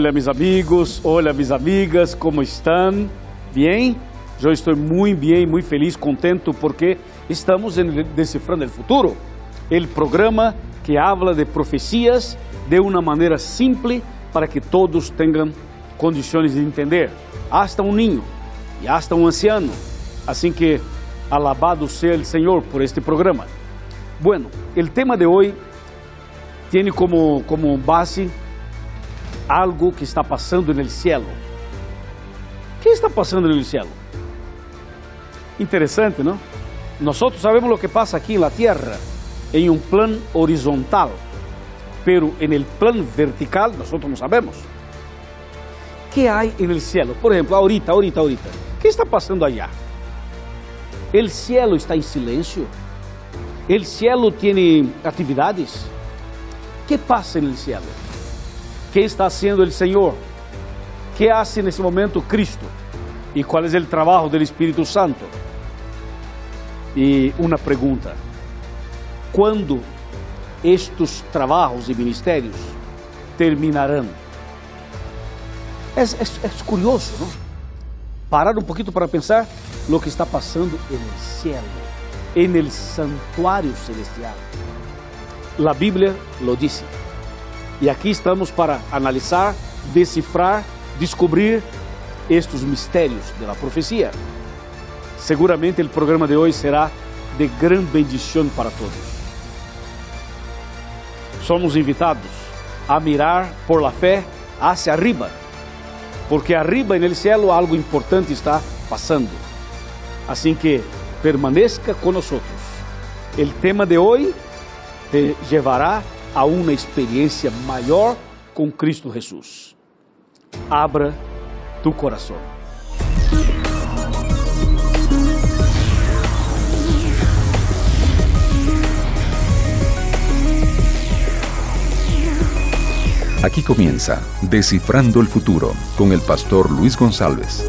Hola mis amigos, hola mis amigas, ¿cómo están? ¿Bien? Yo estoy muy bien, muy feliz, contento porque estamos en Descifrando el Futuro, el programa que habla de profecías de una manera simple para que todos tengan condiciones de entender, hasta un niño y hasta un anciano. Así que alabado sea el Señor por este programa. Bueno, el tema de hoy tiene como, como base algo que está passando no cielo. O que está passando no cielo? Interessante, não? Nós sabemos o que passa aqui na Terra em um plano horizontal, pero en el plano vertical nós não sabemos. O que há no cielo? Por exemplo, ahorita, ahorita, ahorita. O que está passando allá? El cielo está em silêncio? El cielo tem atividades? O que passa no cielo? ¿Qué está haciendo el Señor? ¿Qué hace en ese momento Cristo? ¿Y cuál es el trabajo del Espíritu Santo? Y una pregunta, ¿cuándo estos trabajos y ministerios terminarán? Es, es, es curioso, ¿no? Parar un poquito para pensar lo que está el cielo, en el santuario celestial. La Biblia lo dice. E aqui estamos para analisar, decifrar, descobrir estes mistérios da profecia. Seguramente o programa de hoje será de grande bendição para todos. Somos invitados a mirar por la fé hacia arriba, porque arriba no céu algo importante está passando. Assim que permaneça conosco. O tema de hoje te levará a uma experiência maior com Cristo Jesus. Abra tu coração. Aquí comienza Descifrando el Futuro con el pastor Luis González.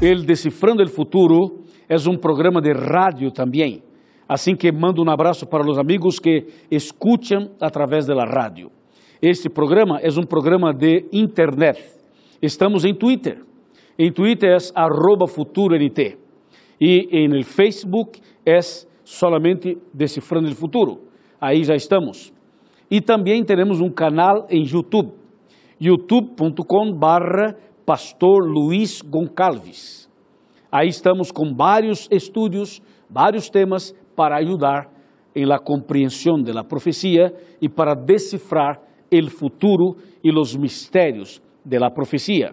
El Descifrando el Futuro es un programa de radio también Assim que mando um abraço para os amigos que escutam através da rádio. Este programa é um programa de internet. Estamos em Twitter. Em Twitter é FuturoNT. E em Facebook é solamente Decifrando o Futuro. Aí já estamos. E também teremos um canal em YouTube. youtube.com barra Pastor Luiz Goncalves. Aí estamos com vários estúdios, vários temas para ayudar en la comprensión de la profecía y para descifrar el futuro y los misterios de la profecía.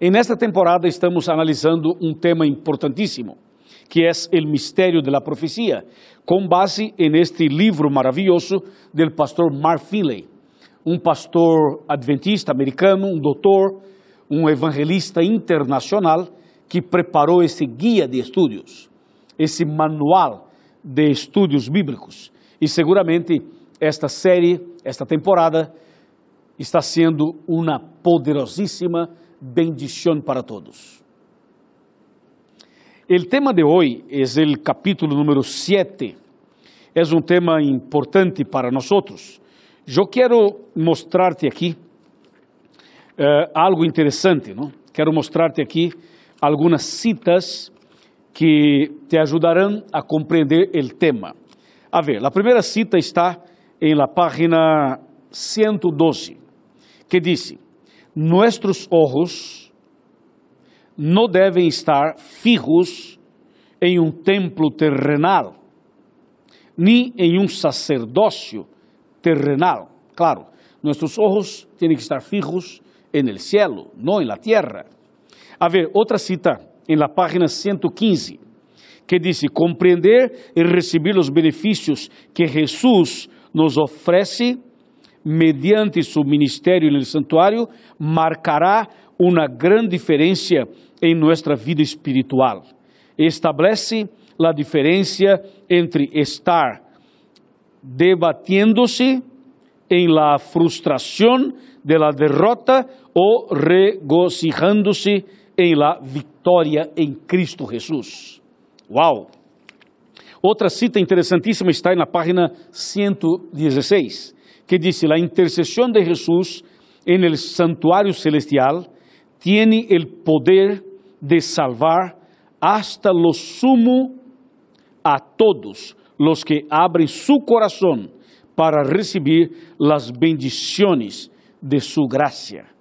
En esta temporada estamos analizando un tema importantísimo, que es el misterio de la con base en este libro maravilloso del pastor Mark Finley, un pastor adventista americano, un doctor, un evangelista internacional que preparou esse guia de estudos esse manual de estudos bíblicos. E seguramente esta série, esta temporada, está sendo uma poderosíssima bendição para todos. O tema de hoje é o capítulo número 7. É um tema importante para nós. Eu quero mostrar-te aqui uh, algo interessante, não? Quero mostrar-te aqui algumas citas que te ajudarão a compreender o tema. A ver, a primeira cita está em la página 112, que diz: Nuestros ojos não devem estar fijos em um templo terrenal, nem em um sacerdócio terrenal. Claro, nossos olhos têm que estar fijos en el cielo, não en la tierra. A ver, outra cita em la página 115, que diz: compreender e receber os benefícios que Jesus nos oferece mediante seu ministério no santuário marcará uma grande diferença em nossa vida espiritual. Estabelece a diferença entre estar debatiendo-se em la frustração de la derrota ou regocijando-se em la vitória em Cristo Jesus. Uau! Outra cita interessantíssima está na página 116, que dice, la intercesión de Jesús en el santuario celestial tiene el poder de salvar hasta lo sumo a todos los que abren su corazón para recibir las bendiciones de su gracia.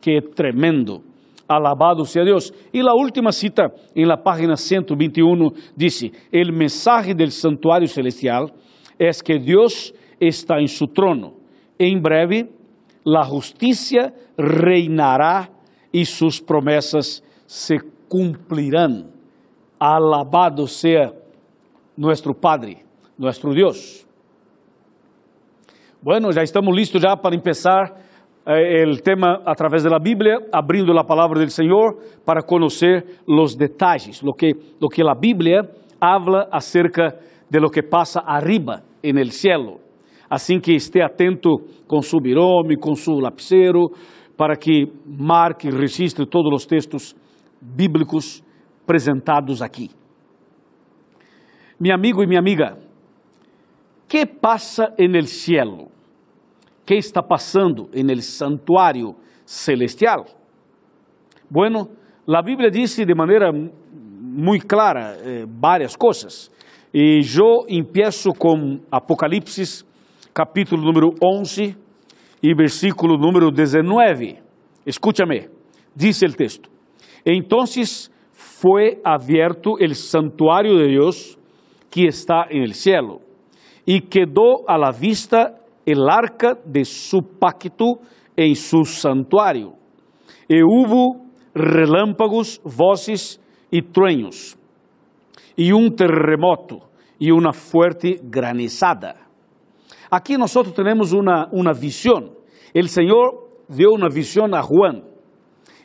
Qué tremendo. Alabado sea Dios. Y la última cita en la página 121 dice, el mensaje del santuario celestial es que Dios está en su trono. En breve, la justicia reinará y sus promesas se cumplirán. Alabado sea nuestro Padre, nuestro Dios. Bueno, ya estamos listos ya para eh, el tema a través de la Biblia, abrindo la palabra del Señor para conocer los detalles, lo que, lo que la Biblia habla acerca de lo que pasa arriba en el cielo. Assim que esté atento com su birome, com su lapicero, para que marque e registre todos os textos bíblicos apresentados aqui. Meu amigo e minha amiga, que passa en el cielo? Que está passando en el santuário celestial? Bueno, la Bíblia diz de maneira muito clara eh, várias coisas. E eu empiezo com Apocalipse capítulo número 11 e versículo número 19. Escúchame, dice el texto. Entonces fue abierto el santuario de Dios que está en el cielo y quedó a la vista el arca de su pacto en su santuario. E hubo relámpagos, voces y truenos, y un terremoto y una fuerte granizada. Aqui nós temos uma, uma visão. O Senhor deu uma visão a Juan.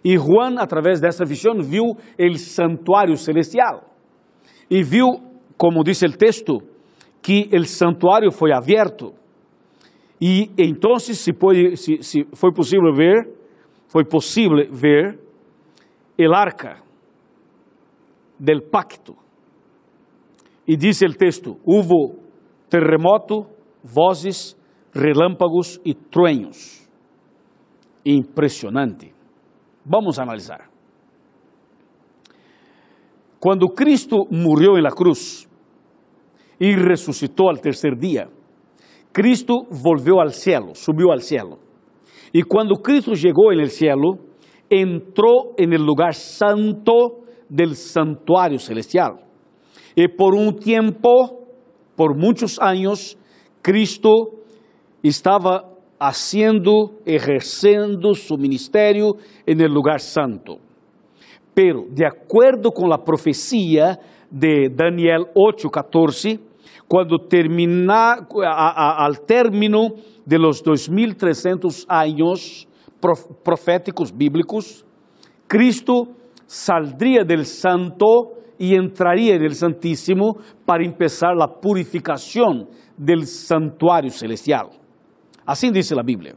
E Juan, através dessa visão, viu o santuário celestial. E viu, como diz o texto, que o santuário foi aberto. E então, se, foi, se, se foi possível ver, foi possível ver o arca del pacto. E diz o texto: houve terremoto, vozes, relâmpagos e truenos. Impressionante. Vamos analisar. Quando Cristo morreu na cruz e ressuscitou ao terceiro dia, Cristo volveu ao cielo, subiu ao cielo. E quando Cristo chegou no cielo, entrou no lugar santo del santuário celestial. E por um tempo, por muitos anos, Cristo estava haciendo, ejercendo su ministerio en el lugar santo. Pero, de acuerdo con la profecía de Daniel 8:14, cuando termina, al término de los 2300 años proféticos bíblicos, Cristo saldría del santo y entraría en el santísimo para empezar la purificación del santuário celestial. Assim diz a Bíblia.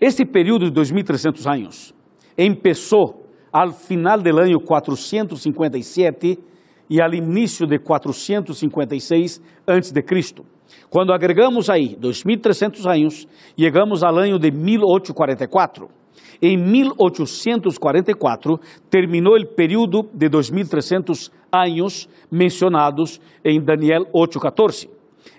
Este período de 2.300 anos começou ao final do ano 457 e ao início de 456 a.C. Quando agregamos aí 2.300 anos, chegamos ao ano de 1844. Em 1844 terminou o período de 2.300 anos mencionados em Daniel 8:14.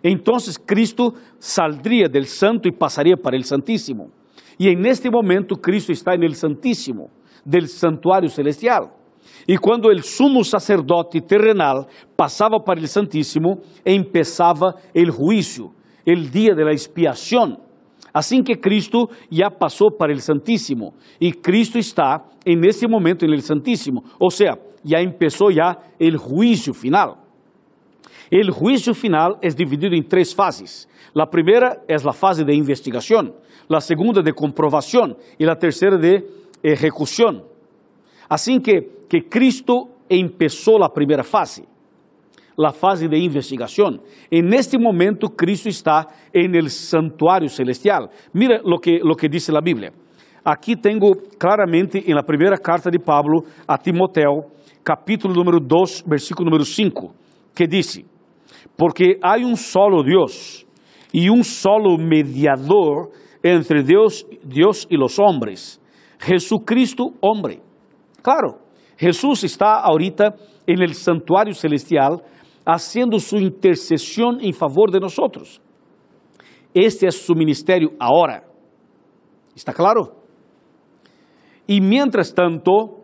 Então Cristo saldría del santo e passaria para el santíssimo. E este momento Cristo está el santíssimo del santuário celestial. E quando o sumo sacerdote terrenal passava para el santíssimo, empezava el juízo, el dia de la expiación. Assim que Cristo já passou para el santíssimo e Cristo está en ese momento en el santíssimo, ou seja, já começou já o juízo final. O juízo final é dividido em três fases. A primeira é a fase de investigação, a segunda de comprovação e a terceira de execução. Assim que, que Cristo começou a primeira fase, a fase de investigação. En este momento Cristo está en el santuário celestial. Mira lo que, lo que dice la Biblia. Aqui tenho claramente en la primeira carta de Pablo a Timoteo, capítulo número 2, versículo número 5, que dice, porque há um solo Deus y un solo mediador entre Dios, Dios y los hombres, Jesucristo hombre. Claro, Jesús está ahorita en el santuario celestial haciendo su intercesión en favor de nosotros. Este es su ministerio ahora. ¿Está claro? Y mientras tanto,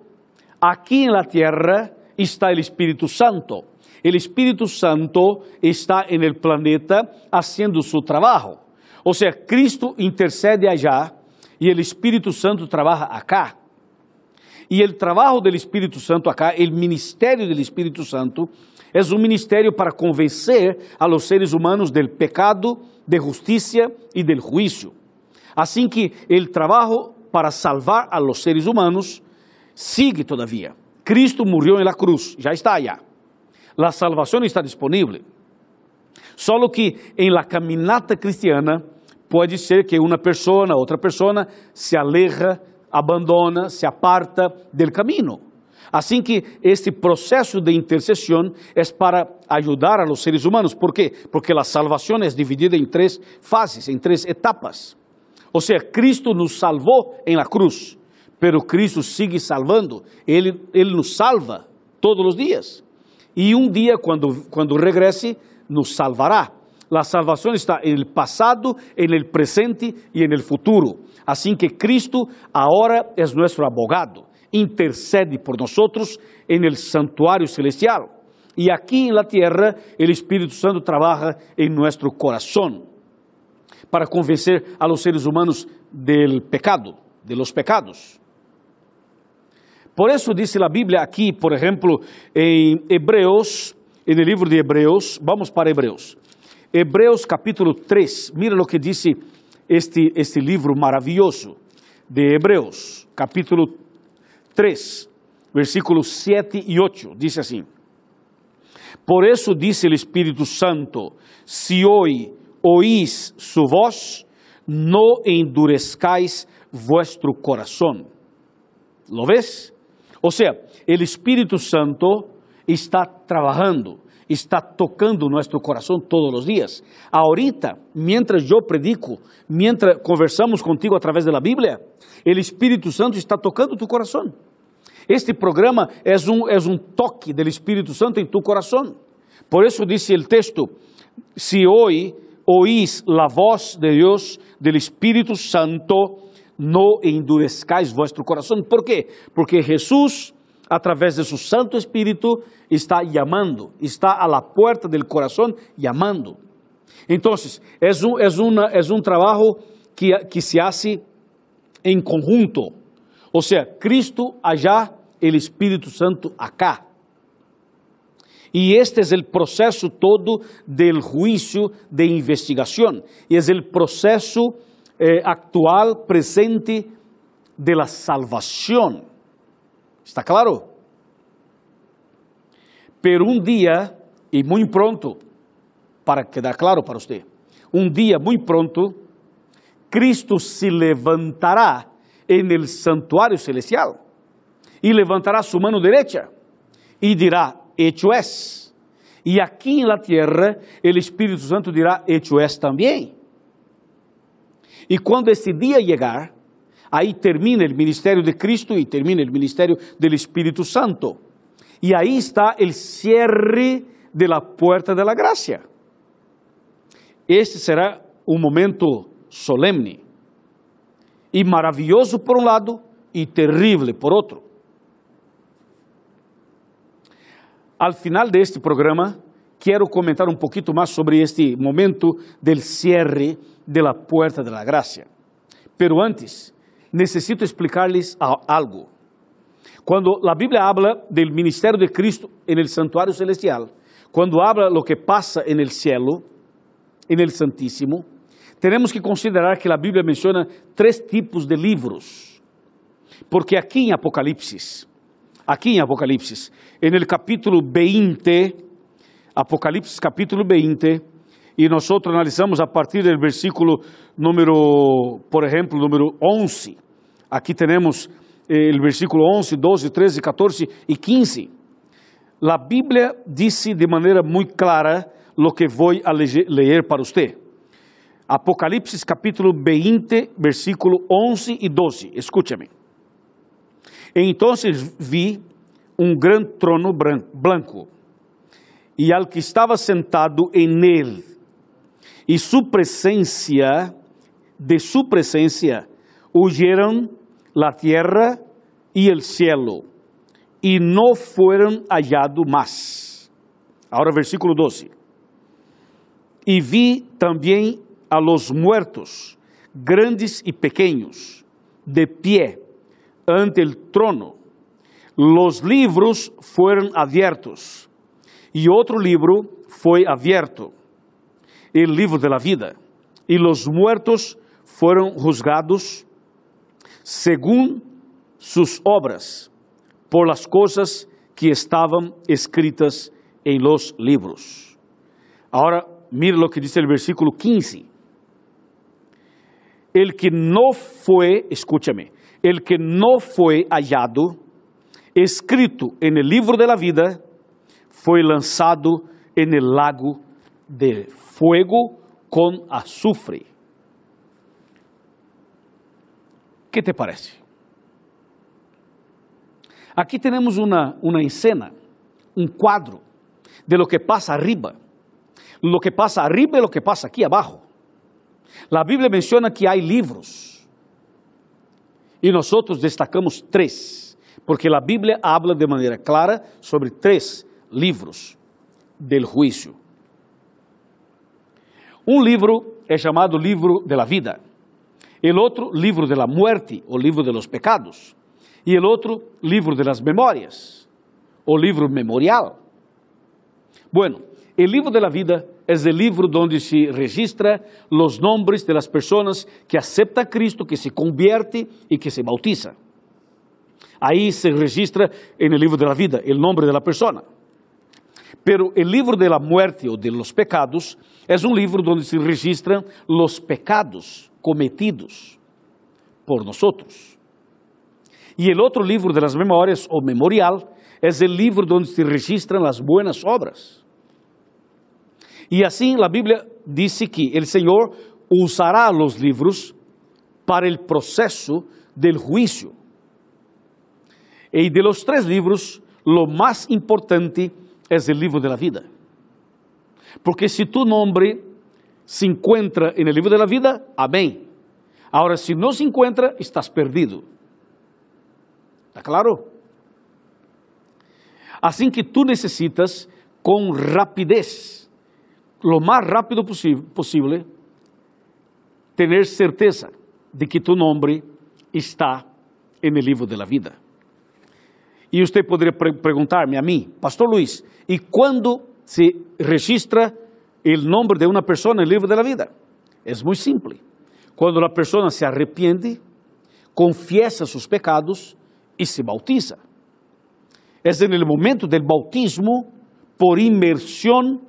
aquí en la tierra está el Espíritu Santo. El Espíritu Santo está en el planeta haciendo su trabajo. O sea, Cristo intercede allá y el Espíritu Santo trabaja acá. Y el trabajo del Espíritu Santo acá, el ministerio del Espíritu Santo, es un ministerio para convencer a los seres humanos del pecado, de justicia y del juicio. Así que el trabajo para salvar a los seres humanos sigue todavía. Cristo murió en la cruz, ya está allá. La salvación está disponible. Solo que en la caminata cristiana puede ser que una persona, otra persona, se aleja, abandona, se aparta del camino. Así que este proceso de intercesión es para ayudar a los seres humanos. ¿Por qué? Porque la salvación es dividida en tres fases, en tres etapas. O sea, Cristo nos salvó en la cruz, pero Cristo sigue salvando. Él, Él nos salva todos los días. Y un día, cuando, cuando regrese, nos salvará. La salvación está en el pasado, en el presente y en el futuro. Así que Cristo ahora es nuestro abogado, intercede por nosotros en el santuario celestial. Y aquí en la tierra el Espíritu Santo trabaja en nuestro corazón para convencer a los seres humanos del pecado, de los pecados. Por eso dice la Biblia aquí, por ejemplo, en Hebreos, en el libro de Hebreos, vamos para Hebreos. Hebreos capítulo 3, mira lo que dice este, este libro maravilloso de Hebreos, capítulo 3, versículos 7 y 8, dice así. Por eso dice el Espíritu Santo, si hoy oís su voz, no endurezcáis vuestro corazón. ¿Lo ves? O sea, el Espíritu Santo está trabajando, está tocando nuestro corazón todos los días. Ahorita, mientras yo predico, mientras conversamos contigo a través de la Biblia, el Espíritu Santo está tocando tu corazón. Este programa es un, es un toque del Espíritu Santo en tu corazón. Por eso dice el texto, si hoy oís la voz de Dios, del Espíritu Santo, no endurezcáis vuestro corazón. ¿Por qué? Porque Jesús, a través de su Santo Espíritu, está llamando, está a la puerta del corazón llamando. Entonces, es un, es una, es un trabajo que, que se hace en conjunto. O sea, Cristo allá, el Espíritu Santo acá. Y este es el proceso todo del juicio de investigación. Y es el proceso eh, actual, presente de la salvación. ¿Está claro? Pero un día, y muy pronto, para quedar claro para usted, un día muy pronto, Cristo se levantará en el santuario celestial y levantará su mano derecha y dirá, hecho es. Y aquí en la tierra el Espíritu Santo dirá, hecho es también. Y cuando ese día llegar, ahí termina el ministerio de Cristo y termina el ministerio del Espíritu Santo. Y ahí está el cierre de la puerta de la gracia. Este será un momento solemne y maravilloso por un lado y terrible por otro. Al final de este programa, quiero comentar un poquito más sobre este momento del cierre de la puerta de la gracia. Pero antes, necesito explicarles algo. Cuando la Biblia habla del ministerio de Cristo en el santuario celestial, cuando habla lo que pasa en el cielo, en el Santísimo, tenemos que considerar que la Biblia menciona tres tipos de libros. Porque aquí en Apocalipsis, aquí en Apocalipsis, en el capítulo 20, Apocalipsis capítulo 20, y nosotros analizamos a partir del versículo número, por ejemplo, número 11. Aquí tenemos eh, el versículo 11, 12, 13, 14 y 15. La Biblia dice de manera muy clara lo que voy a leer para usted. Apocalipse capítulo 20, versículo 11 e 12. Escúchame. Então vi um grande trono branco e al que estava sentado em ele, e presença, de sua presença, huyeron la tierra y el cielo, y no fueron hallados más. Ahora versículo 12. Y vi también a los muertos, grandes y pequeños, de pie ante el trono. Los libros fueron abiertos, y otro libro fue abierto, el libro de la vida, y los muertos fueron juzgados según sus obras, por las cosas que estaban escritas en los libros. Ahora, mire lo que dice el versículo 15. El que no fue, escúchame, el que no fue hallado, escrito en el libro de la vida, fue lanzado en el lago de fuego con azufre. ¿Qué te parece? Aqui temos uma, uma escena, um quadro de lo que passa arriba. Lo que passa arriba e lo que passa aqui abaixo. A Bíblia menciona que há livros. E nós destacamos três, porque a Bíblia habla de maneira clara sobre três livros del juízo. Um livro é chamado livro de la vida. El outro, livro de la muerte o livro de los pecados. E el outro, livro de las memorias o livro memorial. Bueno, el libro de la vida es el libro donde se registra los nombres de las personas que aceptan a Cristo, que se convierte y que se bautiza. Ahí se registra en el libro de la vida el nombre de la persona. Pero el libro de la muerte o de los pecados es un libro donde se registran los pecados cometidos por nosotros. Y el otro libro de las memorias o memorial es el libro donde se registran las buenas obras. Y así la Biblia dice que el Señor usará los libros para el proceso del juicio. Y de los tres libros, lo más importante es el libro de la vida. Porque si tu nombre se encuentra en el libro de la vida, amén. Ahora, si no se encuentra, estás perdido. ¿Está claro? Assim que tu necessitas, com rapidez, lo mais rápido possível, ter certeza de que tu nome está no livro da vida. E você poderia perguntar-me a mim, Pastor Luiz, e quando se registra o nome de uma pessoa no livro da vida? É muito simples. Quando a pessoa se arrepende, confiesa seus pecados e se bautiza. É no momento do bautismo, por imersão,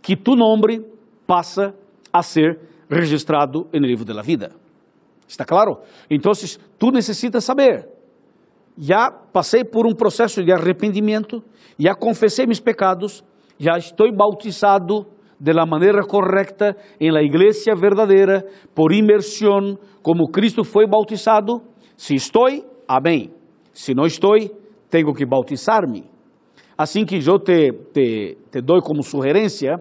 que tu nome passa a ser registrado no livro da vida. ¿Está claro? Então, tu necessitas saber já passei por um processo de arrependimento, já confessei meus pecados, já estou bautizado de la maneira correta em la igreja verdadeira, por imersão, como Cristo foi bautizado. Se estou, amém. Se não estou, tenho que bautizar-me. Assim que eu te, te, te dou como sugerência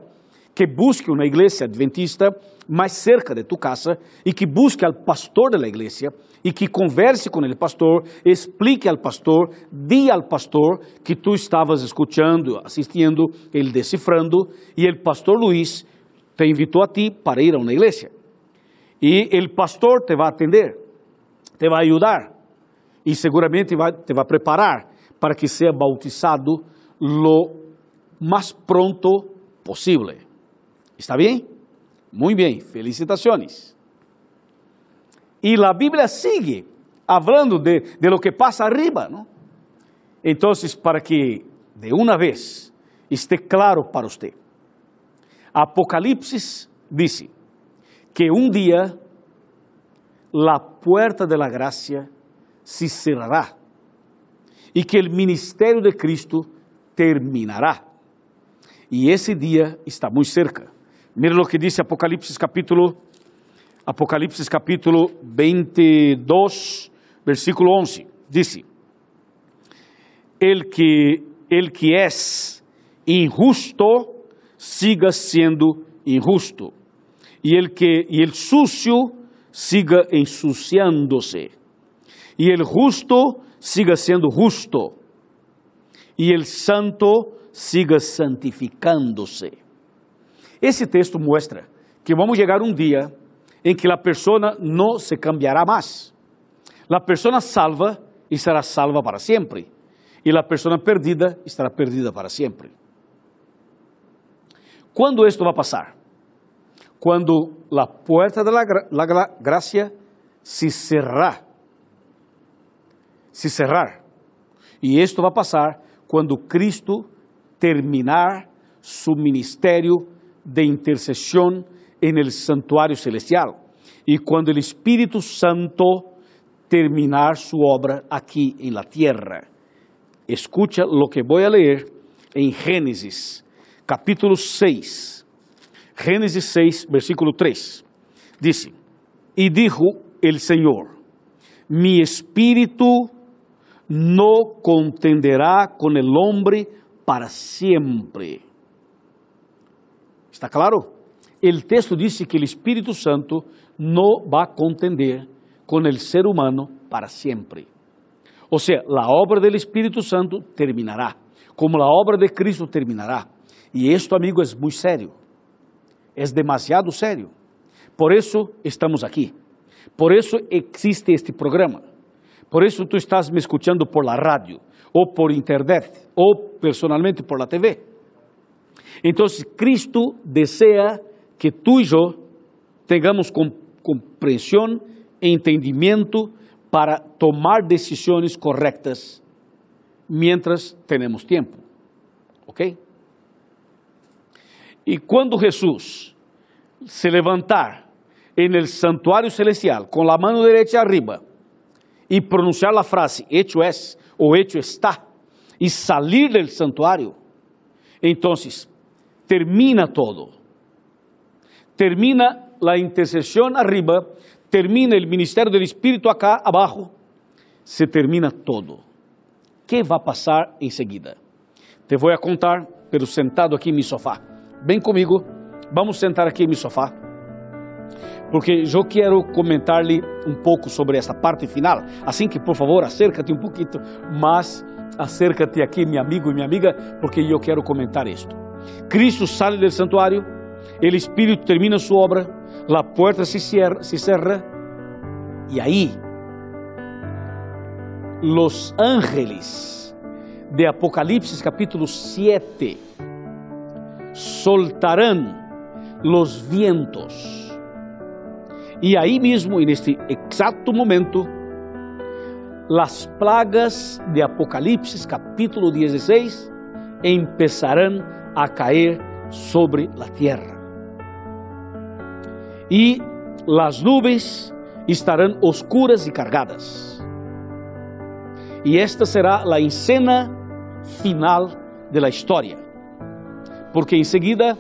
que busque uma igreja adventista mais cerca de tu casa e que busque al pastor da igreja e que converse com o pastor, explique ao pastor, diga ao pastor que tu estavas escutando, assistindo, ele decifrando, e o pastor Luiz te invitou a ti para ir a uma igreja. E o pastor te vai atender, te vai ajudar e seguramente vai, te vai preparar para que seja bautizado lo mais pronto possível. ¿Está bem? Muito bem, felicitações. E a Bíblia sigue falando de, de lo que passa arriba, ¿no? Então, para que de uma vez esté claro para você, Apocalipse diz que um dia a puerta de la gracia se cerrará e que o ministério de Cristo terminará. E esse dia está muito cerca. Mira o que diz Apocalipse capítulo Apocalipse capítulo 22, versículo 11. Dice: El que, el que es injusto, siga siendo injusto. Y el, que, y el sucio, siga ensuciándose. Y el justo, siga siendo justo. E el santo, siga santificándose. Esse texto mostra que vamos chegar um dia em que a pessoa não se cambiará mais. A pessoa salva estará salva para sempre. E a pessoa perdida estará perdida para sempre. Quando isto vai passar? Quando a porta da gra graça se cerrar. Se cerrar. E isto vai passar quando Cristo terminar su ministério de intercessão en el santuário celestial e quando o Espírito Santo terminar su obra aqui en la tierra. Escucha lo que voy a leer en Génesis, capítulo 6. Génesis 6, versículo 3. Dice, y dijo el Señor, mi espíritu no contenderá con el hombre para sempre. Está claro? O texto diz que o Espírito Santo não vai contender com o ser humano para sempre. Ou seja, a obra do Espírito Santo terminará, como a obra de Cristo terminará. E isto, amigo, é muito sério. É demasiado sério. Por isso estamos aqui. Por isso existe este programa. Por isso tu estás me escuchando por la radio ou por internet, ou personalmente por la TV. Então, Cristo deseja que tu e eu tenhamos compreensão e entendimento para tomar decisões corretas mientras tenemos tempo. ¿Ok? E quando Jesus se levantar en el santuário celestial com a mão direita arriba e pronunciar a frase hecho es o hecho está e salir del santuário, entonces termina todo. Termina la intercesión arriba, termina el ministerio del Espíritu acá abajo, se termina todo. ¿Qué va a pasar enseguida? Te voy a contar, pero sentado aqui em mi sofá. Vem comigo, vamos sentar aqui em mi sofá. Porque eu quero comentar-lhe um pouco sobre essa parte final. Assim que, por favor, acércate um pouquinho mais acércate aqui, meu amigo e minha amiga, porque eu quero comentar isto. Cristo sai do santuário, o Espírito termina sua obra, a porta se cierra, se cerra e aí os ángeles de Apocalipse capítulo 7 soltarão os vientos. E aí mesmo, neste exato momento, las plagas de Apocalipse capítulo 16 empezarán a caer sobre la tierra. Y las nubes estarán oscuras y cargadas. Y esta será la escena final de la historia. Porque enseguida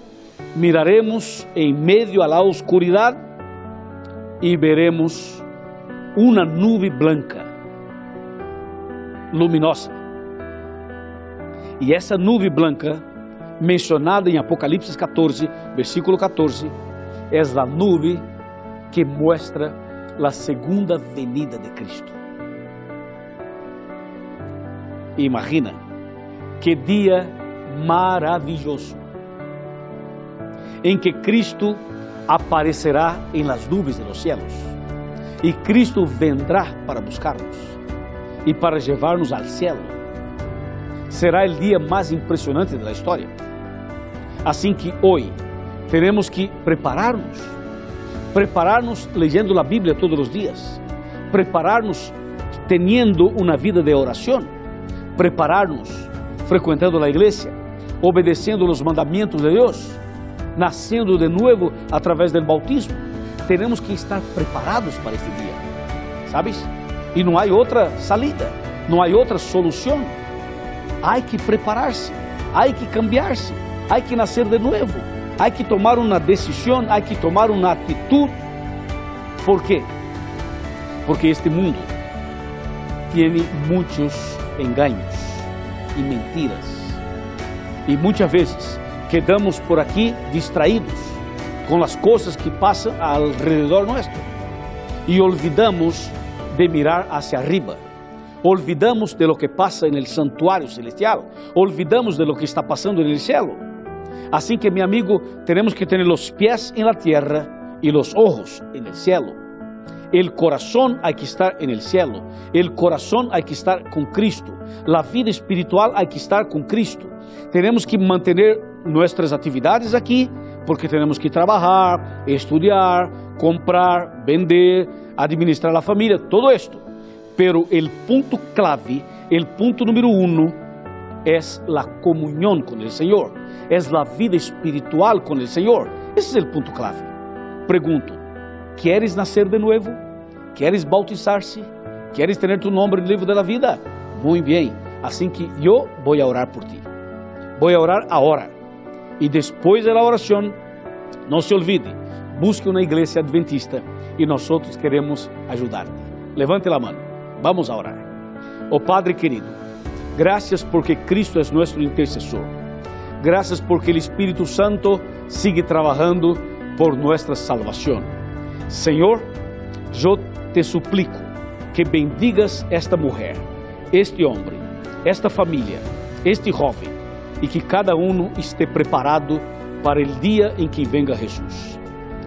miraremos en medio a la oscuridad y veremos una nube blanca luminosa. E essa nuvem branca, mencionada em Apocalipse 14, versículo 14, é a nuvem que mostra a segunda venida de Cristo. Imagina que dia maravilhoso em que Cristo aparecerá em las nuvens dos céus e Cristo vendrá para buscar-nos e para levar-nos ao céu. Será o dia mais impressionante da história. Assim que hoje teremos que preparar-nos, preparar-nos leyendo a Bíblia todos os dias, preparar-nos teniendo uma vida de oração, preparar-nos frequentando a igreja, obedecendo os mandamentos de Deus, nascendo de novo através do bautismo. Teremos que estar preparados para este dia, sabes? e não há outra salida, não há outra solução. Há que preparar-se, há que cambiar-se, há que nascer de novo, há que tomar uma decisão, há que tomar uma atitude ¿Por quê? Porque este mundo tem muitos engaños e mentiras. E muitas vezes quedamos por aqui distraídos com as coisas que passam ao redor nuestro e olvidamos de mirar hacia arriba. Olvidamos de lo que passa no santuário celestial. Olvidamos de lo que está passando no céu. Assim que, meu amigo, temos que ter os pés em la tierra e os ojos en el cielo. El corazón hay que estar en el cielo. El corazón hay que estar con Cristo. La vida espiritual hay que estar con Cristo. Tenemos que mantener nuestras atividades aqui, porque temos que trabalhar, estudar, comprar, vender, administrar a família, todo esto. Pero el punto clave, el punto número uno, es la comunión con el Señor, es la vida espiritual con el Señor. Ese es el punto clave. Pregunto, ¿quieres nacer de nuevo? ¿Quieres bautizar-se? ¿Quieres tener tu nombre en el libro de la vida? Muy bien, así que yo voy a orar por ti. Voy a orar ahora. E depois da oração, não se olvide, busque uma igreja adventista nós outros queremos ajudar-te. Levante a mão, vamos a orar. Oh Padre querido, graças porque Cristo é nosso intercessor. Graças porque o Espírito Santo sigue trabalhando por nossa salvação. Senhor, eu te suplico que bendigas esta mulher, este homem, esta família, este jovem e que cada um esteja preparado para o dia em que venga Jesus.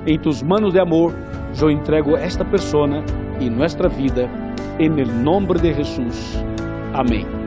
Em tus manos de amor, eu entrego esta pessoa e nossa vida, em nome de Jesus. Amém.